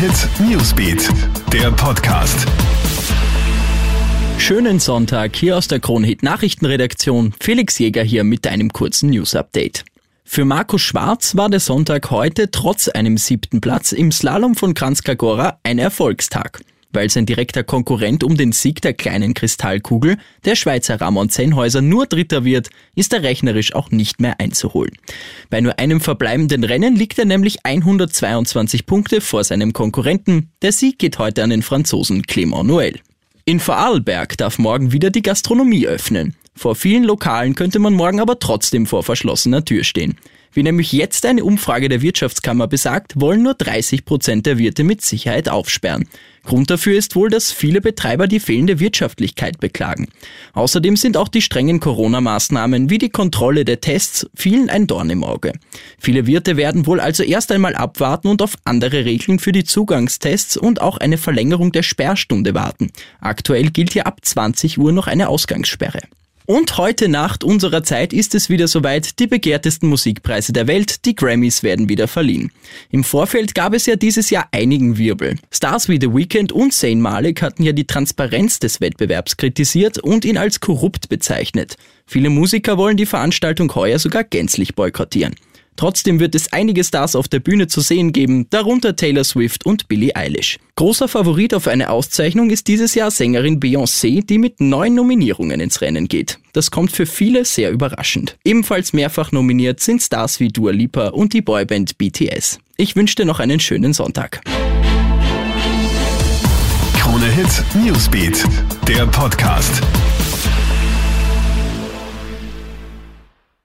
Hit Newsbeat, der Podcast. Schönen Sonntag hier aus der Kronhit Nachrichtenredaktion. Felix Jäger hier mit einem kurzen News Update. Für Markus Schwarz war der Sonntag heute trotz einem siebten Platz im Slalom von Kranjska ein Erfolgstag weil sein direkter Konkurrent um den Sieg der kleinen Kristallkugel, der Schweizer Ramon Zenhäuser, nur Dritter wird, ist er rechnerisch auch nicht mehr einzuholen. Bei nur einem verbleibenden Rennen liegt er nämlich 122 Punkte vor seinem Konkurrenten. Der Sieg geht heute an den Franzosen Clément Noël. In Vorarlberg darf morgen wieder die Gastronomie öffnen. Vor vielen Lokalen könnte man morgen aber trotzdem vor verschlossener Tür stehen. Wie nämlich jetzt eine Umfrage der Wirtschaftskammer besagt, wollen nur 30 Prozent der Wirte mit Sicherheit aufsperren. Grund dafür ist wohl, dass viele Betreiber die fehlende Wirtschaftlichkeit beklagen. Außerdem sind auch die strengen Corona-Maßnahmen wie die Kontrolle der Tests vielen ein Dorn im Auge. Viele Wirte werden wohl also erst einmal abwarten und auf andere Regeln für die Zugangstests und auch eine Verlängerung der Sperrstunde warten. Aktuell gilt hier ab 20 Uhr noch eine Ausgangssperre. Und heute Nacht unserer Zeit ist es wieder soweit, die begehrtesten Musikpreise der Welt, die Grammys, werden wieder verliehen. Im Vorfeld gab es ja dieses Jahr einigen Wirbel. Stars wie The Weeknd und Zayn Malik hatten ja die Transparenz des Wettbewerbs kritisiert und ihn als korrupt bezeichnet. Viele Musiker wollen die Veranstaltung heuer sogar gänzlich boykottieren. Trotzdem wird es einige Stars auf der Bühne zu sehen geben, darunter Taylor Swift und Billie Eilish. Großer Favorit auf eine Auszeichnung ist dieses Jahr Sängerin Beyoncé, die mit neun Nominierungen ins Rennen geht. Das kommt für viele sehr überraschend. Ebenfalls mehrfach nominiert sind Stars wie Dua Lipa und die Boyband BTS. Ich wünsche dir noch einen schönen Sonntag. Krone Hit Newsbeat, der Podcast.